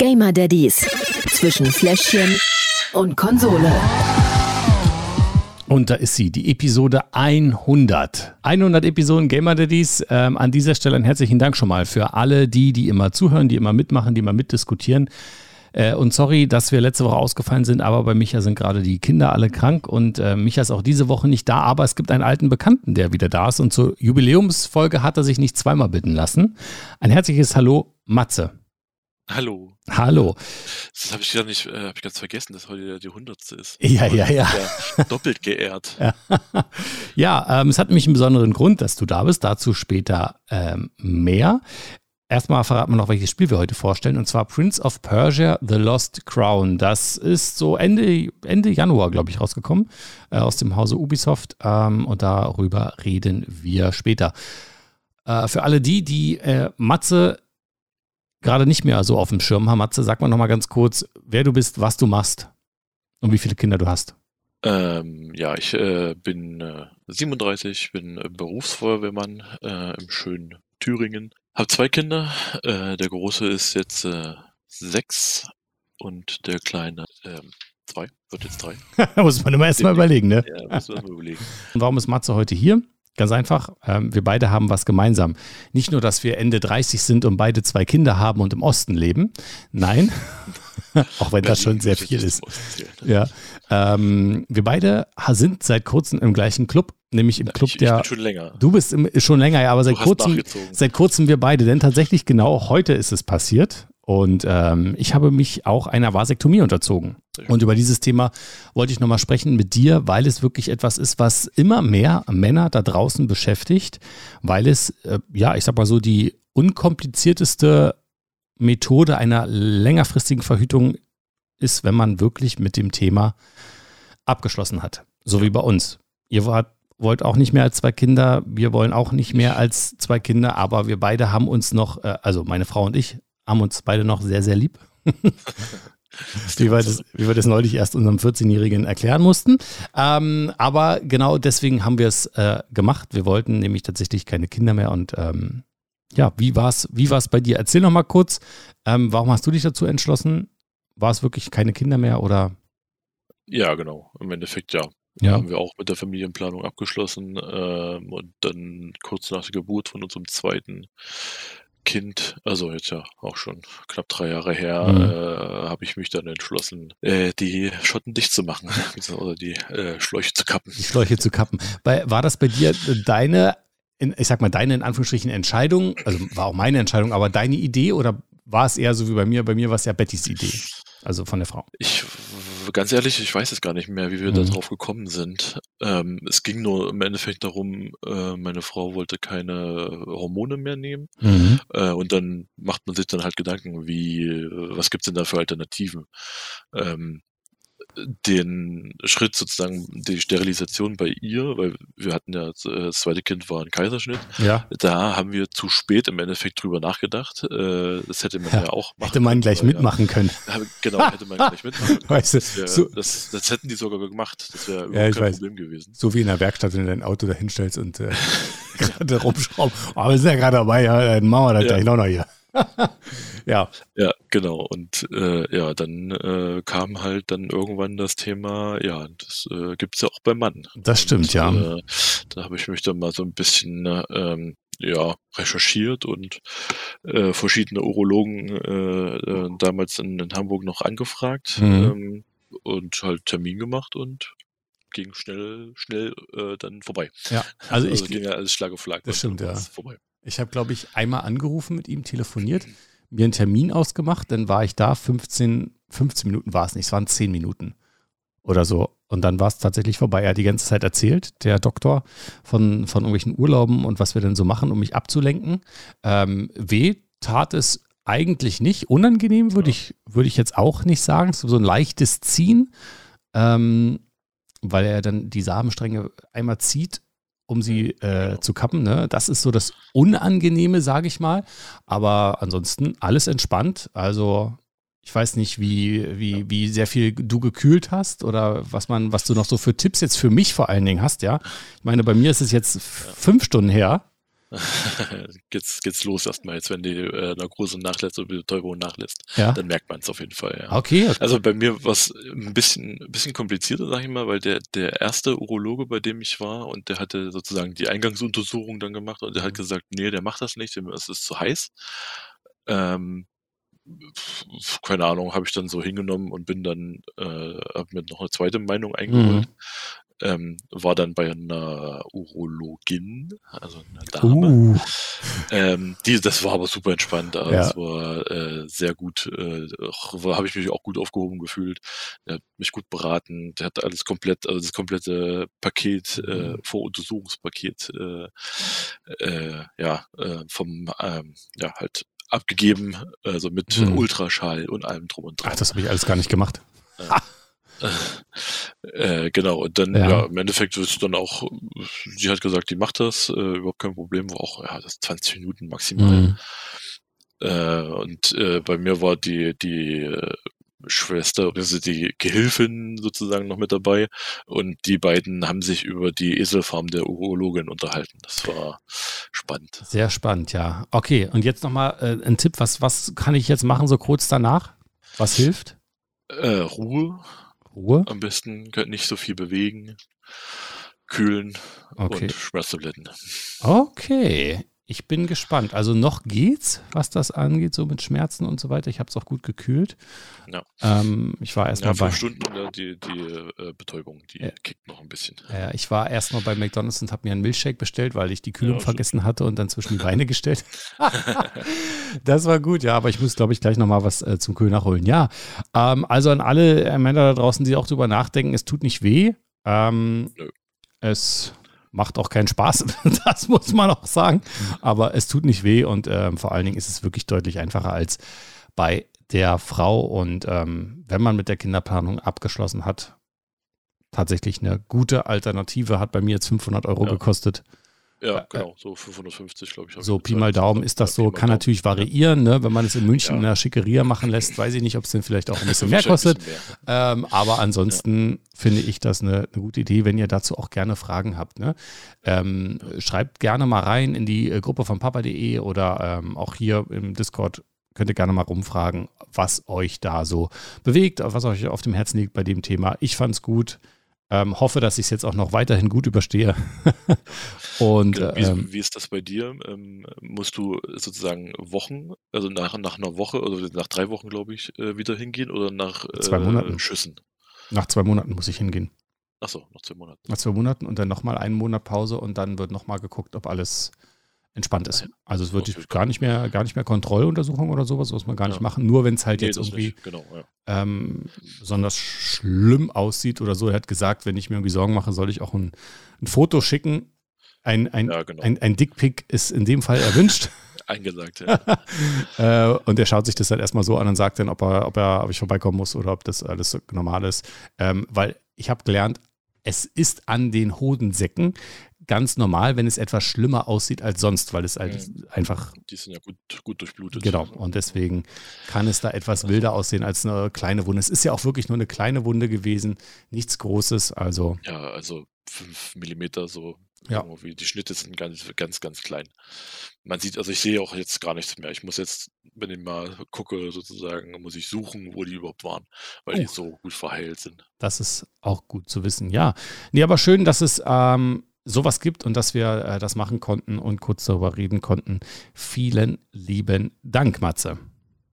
Gamer Daddies zwischen Fläschchen und Konsole. Und da ist sie, die Episode 100. 100 Episoden Gamer Daddies. Ähm, an dieser Stelle einen herzlichen Dank schon mal für alle die, die immer zuhören, die immer mitmachen, die immer mitdiskutieren. Äh, und sorry, dass wir letzte Woche ausgefallen sind, aber bei Micha sind gerade die Kinder alle krank und äh, Micha ist auch diese Woche nicht da, aber es gibt einen alten Bekannten, der wieder da ist und zur Jubiläumsfolge hat er sich nicht zweimal bitten lassen. Ein herzliches Hallo, Matze. Hallo. Hallo. Das habe ich gar nicht, äh, habe ich ganz vergessen, dass heute die hundertste ist. Ja, ja, ja. ja. Doppelt geehrt. Ja, ja ähm, es hat nämlich einen besonderen Grund, dass du da bist. Dazu später ähm, mehr. Erstmal verraten wir noch, welches Spiel wir heute vorstellen, und zwar Prince of Persia The Lost Crown. Das ist so Ende, Ende Januar, glaube ich, rausgekommen, äh, aus dem Hause Ubisoft. Ähm, und darüber reden wir später. Äh, für alle die, die äh, Matze gerade nicht mehr so auf dem Schirm haben, Matze, sag mal nochmal ganz kurz, wer du bist, was du machst und wie viele Kinder du hast. Ähm, ja, ich äh, bin äh, 37, bin äh, Berufsfeuerwehrmann äh, im schönen Thüringen. Habe zwei Kinder. Äh, der große ist jetzt äh, sechs und der kleine ähm, zwei, wird jetzt drei. muss man immer erstmal überlegen, ne? Ja, muss man erstmal überlegen. Und warum ist Matze heute hier? Ganz einfach, ähm, wir beide haben was gemeinsam. Nicht nur, dass wir Ende 30 sind und beide zwei Kinder haben und im Osten leben. Nein, auch wenn das schon sehr viel ist. Ja, ähm, wir beide sind seit kurzem im gleichen Club, nämlich im Club ich, der. Ich bin schon länger. Du bist im, schon länger, ja, aber seit kurzem, seit kurzem wir beide, denn tatsächlich genau heute ist es passiert. Und ähm, ich habe mich auch einer Vasektomie unterzogen. Und über dieses Thema wollte ich nochmal sprechen mit dir, weil es wirklich etwas ist, was immer mehr Männer da draußen beschäftigt, weil es, äh, ja, ich sag mal so, die unkomplizierteste Methode einer längerfristigen Verhütung ist, wenn man wirklich mit dem Thema abgeschlossen hat. So wie bei uns. Ihr wart, wollt auch nicht mehr als zwei Kinder, wir wollen auch nicht mehr als zwei Kinder, aber wir beide haben uns noch, äh, also meine Frau und ich, haben uns beide noch sehr, sehr lieb. wie, wir das, wie wir das neulich erst unserem 14-Jährigen erklären mussten. Ähm, aber genau deswegen haben wir es äh, gemacht. Wir wollten nämlich tatsächlich keine Kinder mehr. Und ähm, ja, wie war es wie war's bei dir? Erzähl noch mal kurz, ähm, warum hast du dich dazu entschlossen? War es wirklich keine Kinder mehr oder? Ja, genau. Im Endeffekt ja. Ja. Haben wir auch mit der Familienplanung abgeschlossen ähm, und dann kurz nach der Geburt von unserem zweiten Kind, also jetzt ja auch schon knapp drei Jahre her, Mhm. äh, habe ich mich dann entschlossen, äh, die Schotten dicht zu machen oder die äh, Schläuche zu kappen. die Schläuche zu kappen. Bei, war das bei dir deine, in, ich sag mal, deine in Anführungsstrichen Entscheidung, also war auch meine Entscheidung, aber deine Idee oder war es eher so wie bei mir? Bei mir war es ja Bettys Idee, also von der Frau. Ich, ganz ehrlich, ich weiß es gar nicht mehr, wie wir da Mhm. drauf gekommen sind. Ähm, es ging nur im Endeffekt darum, äh, meine Frau wollte keine Hormone mehr nehmen. Mhm. Äh, und dann macht man sich dann halt Gedanken, wie, äh, was gibt's denn da für Alternativen? Ähm, den Schritt sozusagen, die Sterilisation bei ihr, weil wir hatten ja, äh, das zweite Kind war ein Kaiserschnitt, Ja, da haben wir zu spät im Endeffekt drüber nachgedacht. Äh, das hätte man Ja, ja, auch machen hätte man können, gleich weil, mitmachen können. Ja, genau, hätte man gleich mitmachen können. Weißt du, das, wär, so- das, das hätten die sogar gemacht. Das wäre Ja, kein weiß. Problem gewesen. So wie in der Werkstatt, wenn du dein Auto da hinstellst und äh, gerade rumschrauben. Aber wir sind ja gerade dabei, ja, dann machen wir das Ja. gleich noch, noch hier. Ja, Ja, genau. Und äh, ja, dann äh, kam halt dann irgendwann das Thema, ja, das äh, gibt's ja auch beim Mann. das stimmt, Und, ja. Äh, da habe ich mich dann mal so ein bisschen äh, ähm, ja, recherchiert und äh, verschiedene Urologen äh, äh, damals in, in Hamburg noch angefragt Mhm. ähm, und halt Termin gemacht und ging schnell, schnell äh, dann vorbei. ja. Also Also ich, ging ja alles Schlag auf Schlag. Das stimmt, ja. Vorbei. Ich habe, glaube ich, einmal angerufen mit ihm, telefoniert, mir einen Termin ausgemacht, dann war ich da, 15, 15 Minuten war es nicht, es waren 10 Minuten oder so. Und dann war es tatsächlich vorbei. Er hat die ganze Zeit erzählt, der Doktor, von, von irgendwelchen Urlauben und was wir denn so machen, um mich abzulenken. Ähm, weh tat es eigentlich nicht. Unangenehm würde ich, würde ich jetzt auch nicht sagen. So ein leichtes Ziehen, ähm, weil er dann die Samenstränge einmal zieht um sie äh, zu kappen. Ne? Das ist so das Unangenehme, sage ich mal. Aber ansonsten alles entspannt. Also ich weiß nicht, wie, wie, wie sehr viel du gekühlt hast oder was man, was du noch so für Tipps jetzt für mich vor allen Dingen hast, ja. Ich meine, bei mir ist es jetzt fünf Stunden her. geht's, geht's los erstmal jetzt, wenn die äh, Narkose nachlässt oder die Betäubung nachlässt. Ja. Dann merkt man es auf jeden Fall. Ja. Okay, okay. Also bei mir war es ein bisschen, ein bisschen komplizierter, sag ich mal, weil der, der erste Urologe, bei dem ich war, und der hatte sozusagen die Eingangsuntersuchung dann gemacht und der hat mhm. gesagt, nee, der macht das nicht, es ist zu heiß. Ähm, keine Ahnung, habe ich dann so hingenommen und bin dann, äh, habe mir noch eine zweite Meinung eingeholt. Mhm ähm, war dann bei einer Urologin, also einer Dame. Uh. Ähm, die, das war aber super entspannt. Also ja. Das war äh, sehr gut. Äh, habe ich mich auch gut aufgehoben gefühlt. Der hat mich gut beraten. Der hat alles komplett, also das komplette Paket, äh, mhm. Voruntersuchungspaket, äh, äh, ja, äh, vom, ähm, ja, halt abgegeben, also mit mhm. Ultraschall und allem drum und dran. Ach, das habe ich alles gar nicht gemacht. Ja. Äh, genau, und dann, ja. ja. im Endeffekt wird es dann auch, sie hat gesagt, die macht das, äh, überhaupt kein Problem, war auch, ja, das 20 Minuten maximal. Mhm. Äh, und äh, bei mir war die, die äh, Schwester, also die Gehilfin sozusagen noch mit dabei und die beiden haben sich über die Eselfarm der Urologin unterhalten. Das war spannend. Sehr spannend, ja. Okay, und jetzt nochmal äh, ein Tipp, was, was kann ich jetzt machen, so kurz danach? Was hilft? Äh, Ruhe. Ruhe. Am besten könnt nicht so viel bewegen, kühlen okay. und Schmerztabletten. Okay. Ich bin gespannt. Also noch geht's, was das angeht, so mit Schmerzen und so weiter. Ich habe es auch gut gekühlt. Ja. Ähm, ich war erst ja, mal bei Stunden die, die äh, Betäubung, die ja. kickt noch ein bisschen. Ja, ich war erst mal bei McDonald's und habe mir einen Milchshake bestellt, weil ich die Kühlung ja, vergessen hatte und dann zwischen die Beine gestellt. das war gut, ja, aber ich muss, glaube ich, gleich noch mal was äh, zum Kühl nachholen. Ja, ähm, also an alle Männer da draußen, die auch drüber nachdenken, es tut nicht weh. Ähm, Nö. Es macht auch keinen Spaß, das muss man auch sagen. Aber es tut nicht weh und ähm, vor allen Dingen ist es wirklich deutlich einfacher als bei der Frau. Und ähm, wenn man mit der Kinderplanung abgeschlossen hat, tatsächlich eine gute Alternative, hat bei mir jetzt 500 Euro ja. gekostet. Ja, äh, genau, so 550, glaube ich. So Pi mal Daumen ist das so, kann natürlich variieren, ne? wenn man es in München ja. in der Schickeria machen lässt, weiß ich nicht, ob es denn vielleicht auch ein bisschen mehr kostet. Mehr. Ähm, aber ansonsten ja. finde ich das eine, eine, gute Idee, wenn ihr dazu auch gerne Fragen habt. Ne? Ähm, schreibt gerne mal rein in die äh, Gruppe von papa.de oder ähm, auch hier im Discord könnt ihr gerne mal rumfragen, was euch da so bewegt, was euch auf dem Herzen liegt bei dem Thema. Ich fand es gut. Ähm, hoffe, dass ich es jetzt auch noch weiterhin gut überstehe. Und, wie, ähm, wie, ist das bei dir? Ähm, musst du sozusagen Wochen, also nach, nach einer Woche oder nach drei Wochen, glaube ich, äh, wieder hingehen oder nach äh, zwei Monaten. Schüssen? Nach zwei Monaten muss ich hingehen. Achso, nach zwei Monaten. Nach zwei Monaten und dann nochmal einen Monat Pause und dann wird nochmal geguckt, ob alles entspannt ist. Also es wird gar nicht mehr, gar nicht mehr Kontrolluntersuchung oder sowas, muss man gar nicht machen. Nur wenn es halt nee, jetzt irgendwie genau, ja. ähm, besonders schlimm aussieht oder so. Er hat gesagt, wenn ich mir irgendwie Sorgen mache, soll ich auch ein, ein Foto schicken. Ein, ein, ja, genau. ein, ein Dickpick ist in dem Fall erwünscht. Eingesagt, ja. äh, und er schaut sich das halt erstmal so an und sagt dann, ob er, ob er, ob ich vorbeikommen muss oder ob das alles normal ist. Ähm, weil ich habe gelernt, es ist an den Hodensäcken ganz normal, wenn es etwas schlimmer aussieht als sonst, weil es halt mhm. einfach. Die sind ja gut, gut durchblutet. Genau. Und deswegen kann es da etwas wilder aussehen als eine kleine Wunde. Es ist ja auch wirklich nur eine kleine Wunde gewesen, nichts Großes. Also. Ja, also fünf Millimeter so. Ja. Irgendwie. Die Schnitte sind ganz, ganz, ganz klein. Man sieht, also ich sehe auch jetzt gar nichts mehr. Ich muss jetzt, wenn ich mal gucke, sozusagen, muss ich suchen, wo die überhaupt waren, weil oh. die so gut verheilt sind. Das ist auch gut zu wissen, ja. Nee, aber schön, dass es ähm, sowas gibt und dass wir äh, das machen konnten und kurz darüber reden konnten. Vielen lieben Dank, Matze.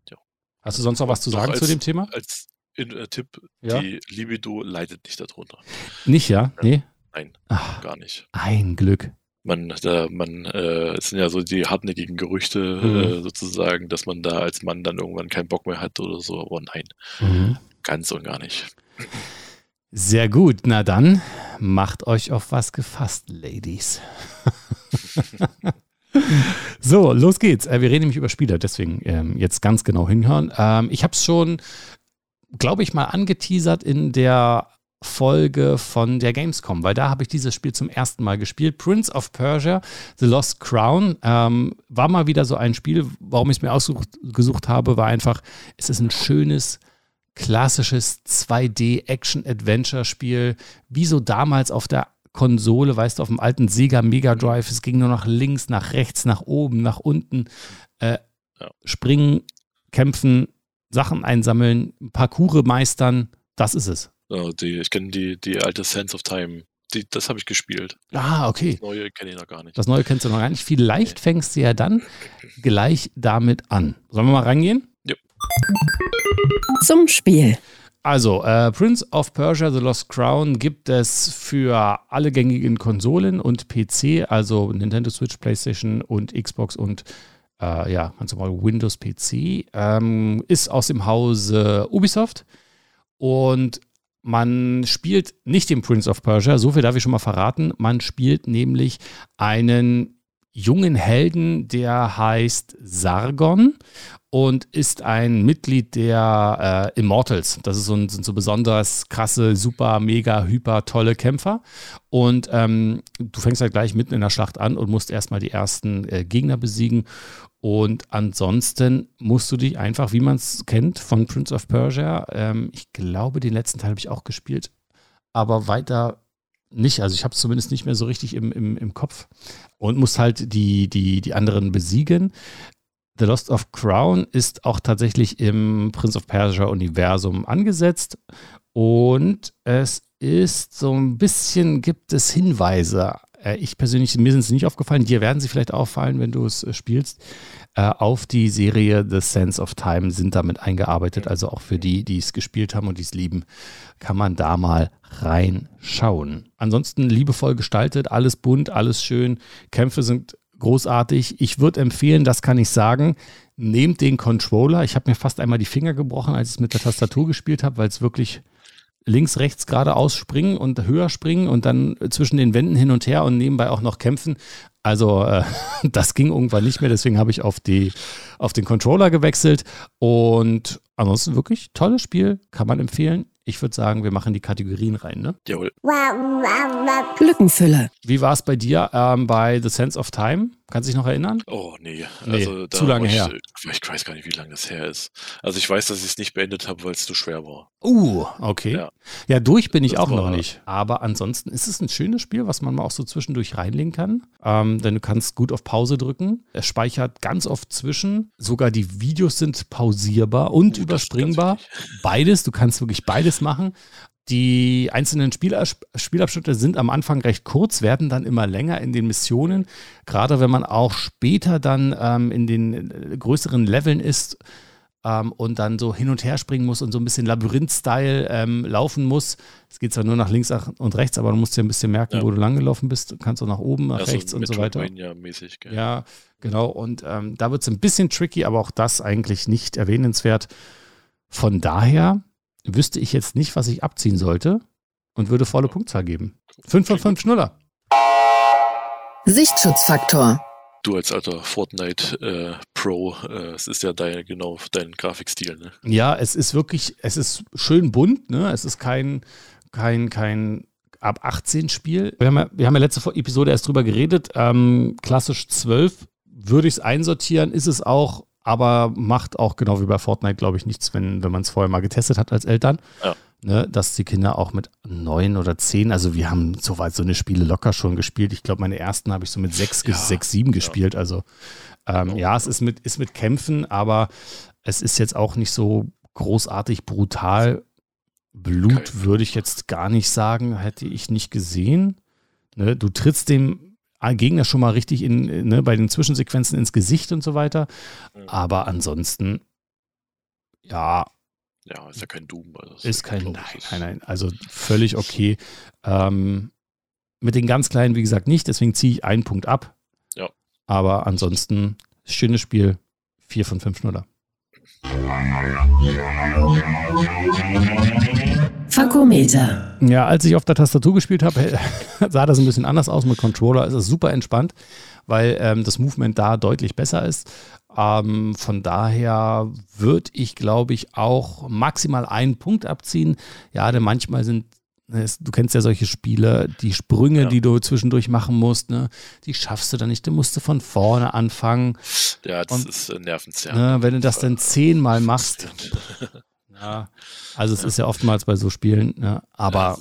Ja. Hast du sonst noch was zu sagen als, zu dem Thema? Als in, äh, Tipp, ja? die Libido leidet nicht darunter. Nicht, ja? Nee? Nein, Ach, gar nicht. Ein Glück. Man, da, man, äh, es sind ja so die hartnäckigen Gerüchte mhm. äh, sozusagen, dass man da als Mann dann irgendwann keinen Bock mehr hat oder so, aber nein, mhm. ganz und gar nicht. Sehr gut, na dann macht euch auf was gefasst, Ladies. so, los geht's. Äh, wir reden nämlich über Spiele, deswegen ähm, jetzt ganz genau hinhören. Ähm, ich habe es schon, glaube ich, mal angeteasert in der Folge von der Gamescom, weil da habe ich dieses Spiel zum ersten Mal gespielt. Prince of Persia, The Lost Crown, ähm, war mal wieder so ein Spiel, warum ich es mir ausgesucht habe, war einfach, es ist ein schönes klassisches 2D-Action-Adventure-Spiel, wie so damals auf der Konsole, weißt du, auf dem alten Sega Mega Drive, es ging nur nach links, nach rechts, nach oben, nach unten. Äh, ja. Springen, kämpfen, Sachen einsammeln, Parcours meistern, das ist es. Oh, die, ich kenne die, die alte Sense of Time. Die, das habe ich gespielt. Ah, okay. Das neue kenne ich noch gar nicht. Das neue kennst du noch gar nicht. Vielleicht fängst du ja dann gleich damit an. Sollen wir mal reingehen? Ja. Zum Spiel. Also, äh, Prince of Persia The Lost Crown gibt es für alle gängigen Konsolen und PC, also Nintendo Switch, PlayStation und Xbox und äh, ja, ganz normal Windows PC. Ähm, ist aus dem Hause Ubisoft und man spielt nicht den Prince of Persia, so viel darf ich schon mal verraten. Man spielt nämlich einen jungen Helden, der heißt Sargon und ist ein Mitglied der äh, Immortals. Das ist so ein, sind so besonders krasse, super, mega, hyper tolle Kämpfer. Und ähm, du fängst halt gleich mitten in der Schlacht an und musst erstmal die ersten äh, Gegner besiegen. Und ansonsten musst du dich einfach, wie man es kennt von Prince of Persia, ähm, ich glaube, den letzten Teil habe ich auch gespielt, aber weiter nicht. Also ich habe es zumindest nicht mehr so richtig im, im, im Kopf und musst halt die, die, die anderen besiegen. The Lost of Crown ist auch tatsächlich im Prince of Persia Universum angesetzt und es ist so ein bisschen, gibt es Hinweise. Äh, ich persönlich, mir sind sie nicht aufgefallen, dir werden sie vielleicht auffallen, wenn du es äh, spielst. Äh, auf die Serie The Sense of Time sind damit eingearbeitet. Also auch für die, die es gespielt haben und die es lieben, kann man da mal reinschauen. Ansonsten liebevoll gestaltet, alles bunt, alles schön. Kämpfe sind großartig. Ich würde empfehlen, das kann ich sagen, nehmt den Controller. Ich habe mir fast einmal die Finger gebrochen, als ich es mit der Tastatur gespielt habe, weil es wirklich links, rechts geradeaus springen und höher springen und dann zwischen den Wänden hin und her und nebenbei auch noch kämpfen. Also äh, das ging irgendwann nicht mehr, deswegen habe ich auf, die, auf den Controller gewechselt. Und ansonsten wirklich tolles Spiel, kann man empfehlen. Ich würde sagen, wir machen die Kategorien rein, ne? Jawohl. Lückenfülle. Wie war es bei dir ähm, bei The Sense of Time? Kannst du dich noch erinnern? Oh, nee. nee also, zu lange ich, her. Ich weiß gar nicht, wie lange das her ist. Also ich weiß, dass ich es nicht beendet habe, weil es zu schwer war. Uh, okay. Ja, ja durch bin ich das auch noch nicht. Aber ansonsten ist es ein schönes Spiel, was man mal auch so zwischendurch reinlegen kann. Ähm, denn du kannst gut auf Pause drücken. Es speichert ganz oft zwischen. Sogar die Videos sind pausierbar und uh, überspringbar. Beides. Du kannst wirklich beides machen. Die einzelnen Spielabschnitte sind am Anfang recht kurz, werden dann immer länger in den Missionen. Gerade wenn man auch später dann ähm, in den äh, größeren Leveln ist ähm, und dann so hin und her springen muss und so ein bisschen Labyrinth-Style ähm, laufen muss. Es geht zwar nur nach links und rechts, aber du musst dir ein bisschen merken, ja. wo du langgelaufen bist. Du kannst auch nach oben, nach ja, rechts und so weiter. mäßig gell? Ja, genau. Und ähm, da wird es ein bisschen tricky, aber auch das eigentlich nicht erwähnenswert. Von daher wüsste ich jetzt nicht, was ich abziehen sollte und würde volle Punktzahl geben. 5 von 5 Schnuller. Sichtschutzfaktor. Du als alter Fortnite äh, Pro, äh, es ist ja dein, genau dein Grafikstil, ne? Ja, es ist wirklich, es ist schön bunt, ne? Es ist kein, kein, kein ab 18 Spiel. Wir haben ja, wir haben ja letzte Episode erst drüber geredet. Ähm, klassisch 12 würde ich es einsortieren, ist es auch aber macht auch genau wie bei Fortnite, glaube ich, nichts, wenn, wenn man es vorher mal getestet hat als Eltern. Ja. Ne, dass die Kinder auch mit neun oder zehn, also wir haben soweit so eine Spiele locker schon gespielt. Ich glaube, meine ersten habe ich so mit sechs, ja. sechs sieben gespielt. Ja. Also ähm, genau. ja, es ist mit, ist mit Kämpfen, aber es ist jetzt auch nicht so großartig brutal. Blut würde ich jetzt gar nicht sagen, hätte ich nicht gesehen. Ne, du trittst dem Gegner schon mal richtig in, ne, bei den Zwischensequenzen ins Gesicht und so weiter. Mhm. Aber ansonsten, ja. Ja, ist ja kein Doom. Also ist kein, nein, nein, nein, also völlig okay. Ähm, mit den ganz kleinen, wie gesagt, nicht, deswegen ziehe ich einen Punkt ab. Ja. Aber ansonsten, schönes Spiel, 4 von 5 Schnuller. Fakometer. Ja, als ich auf der Tastatur gespielt habe, sah das ein bisschen anders aus. Mit Controller ist es super entspannt, weil ähm, das Movement da deutlich besser ist. Ähm, von daher würde ich, glaube ich, auch maximal einen Punkt abziehen. Ja, denn manchmal sind Du kennst ja solche Spiele, die Sprünge, ja. die du zwischendurch machen musst, ne, die schaffst du dann nicht. Du musst von vorne anfangen. Ja, das und, ist äh, nervenzerrend. Ne, wenn du das dann zehnmal machst. ja, also es ja. ist ja oftmals bei so Spielen, ne, aber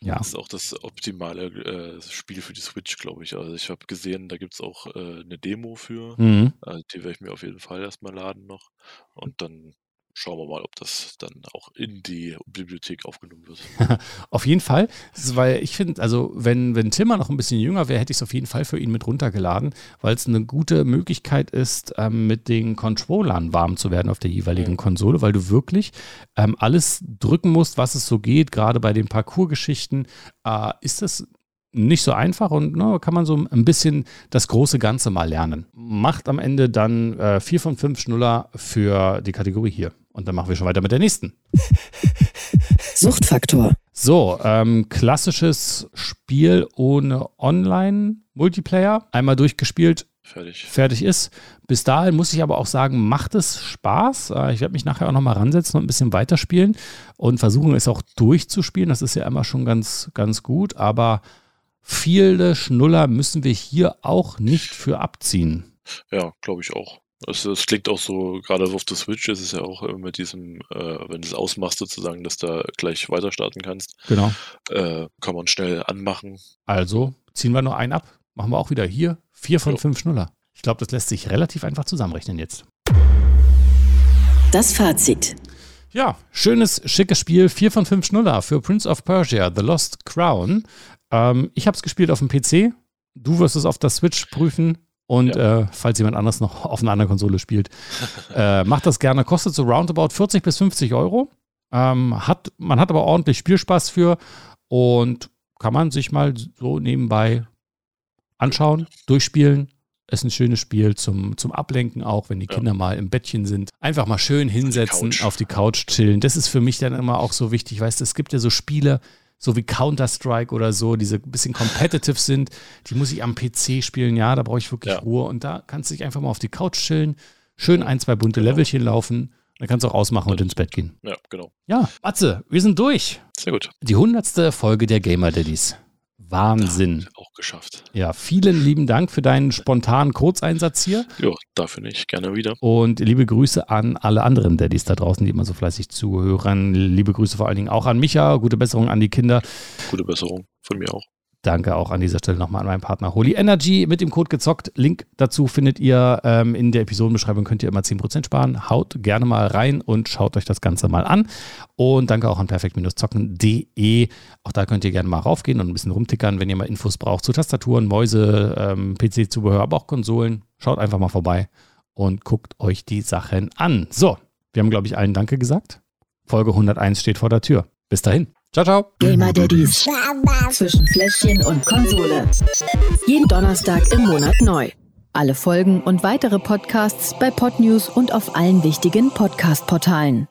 Ja. Das ist auch das optimale äh, Spiel für die Switch, glaube ich. Also ich habe gesehen, da gibt es auch äh, eine Demo für. Mhm. Also die werde ich mir auf jeden Fall erstmal laden noch. Und dann schauen wir mal, ob das dann auch in die Bibliothek aufgenommen wird. auf jeden Fall, weil ich finde, also wenn, wenn Timmer noch ein bisschen jünger wäre, hätte ich es auf jeden Fall für ihn mit runtergeladen, weil es eine gute Möglichkeit ist, ähm, mit den Controllern warm zu werden auf der jeweiligen mhm. Konsole, weil du wirklich ähm, alles drücken musst, was es so geht, gerade bei den Parcours-Geschichten. Äh, ist das nicht so einfach und ne, kann man so ein bisschen das große Ganze mal lernen. Macht am Ende dann äh, vier von fünf Schnuller für die Kategorie hier. Und dann machen wir schon weiter mit der nächsten. Suchtfaktor. So, ähm, klassisches Spiel ohne Online-Multiplayer. Einmal durchgespielt, fertig. fertig ist. Bis dahin muss ich aber auch sagen, macht es Spaß. Äh, ich werde mich nachher auch nochmal ransetzen und ein bisschen weiterspielen und versuchen es auch durchzuspielen. Das ist ja immer schon ganz, ganz gut. Aber viele Schnuller müssen wir hier auch nicht für abziehen. Ja, glaube ich auch. Also es klingt auch so, gerade auf der Switch ist es ja auch mit diesem, äh, wenn du es ausmachst sozusagen, dass du gleich weiter starten kannst. Genau. Äh, kann man schnell anmachen. Also ziehen wir nur einen ab. Machen wir auch wieder hier. Vier von jo. fünf Schnuller. Ich glaube, das lässt sich relativ einfach zusammenrechnen jetzt. Das Fazit. Ja, schönes, schickes Spiel. Vier von fünf Schnuller für Prince of Persia, The Lost Crown. Ähm, ich habe es gespielt auf dem PC. Du wirst es auf der Switch prüfen. Und ja. äh, falls jemand anders noch auf einer anderen Konsole spielt, äh, macht das gerne. Kostet so roundabout 40 bis 50 Euro. Ähm, hat, man hat aber ordentlich Spielspaß für und kann man sich mal so nebenbei anschauen, durchspielen. Ist ein schönes Spiel zum, zum Ablenken auch, wenn die Kinder ja. mal im Bettchen sind. Einfach mal schön hinsetzen, auf die, auf die Couch chillen. Das ist für mich dann immer auch so wichtig. Weißt du, es gibt ja so Spiele, so wie Counter-Strike oder so, diese ein bisschen competitive sind, die muss ich am PC spielen. Ja, da brauche ich wirklich ja. Ruhe. Und da kannst du dich einfach mal auf die Couch chillen, schön ein, zwei bunte genau. Levelchen laufen. Dann kannst du auch ausmachen und ins Bett gehen. Ja, genau. Ja, Matze, wir sind durch. Sehr gut. Die hundertste Folge der Gamer Daddies. Wahnsinn. Ja, auch geschafft. Ja, vielen lieben Dank für deinen spontanen Kurzeinsatz hier. Ja, dafür nicht. Gerne wieder. Und liebe Grüße an alle anderen Daddys da draußen, die immer so fleißig zuhören. Liebe Grüße vor allen Dingen auch an Micha. Gute Besserung an die Kinder. Gute Besserung von mir auch. Danke auch an dieser Stelle nochmal an meinen Partner Holy Energy mit dem Code gezockt. Link dazu findet ihr ähm, in der Episodenbeschreibung, könnt ihr immer 10% sparen. Haut gerne mal rein und schaut euch das Ganze mal an. Und danke auch an perfekt-zocken.de. Auch da könnt ihr gerne mal raufgehen und ein bisschen rumtickern, wenn ihr mal Infos braucht zu Tastaturen, Mäuse, ähm, PC-Zubehör, aber auch Konsolen. Schaut einfach mal vorbei und guckt euch die Sachen an. So, wir haben, glaube ich, allen Danke gesagt. Folge 101 steht vor der Tür. Bis dahin. Ciao, ciao. Gamer Daddies. Zwischen Fläschchen und Konsole. Jeden Donnerstag im Monat neu. Alle Folgen und weitere Podcasts bei Podnews und auf allen wichtigen Podcast-Portalen.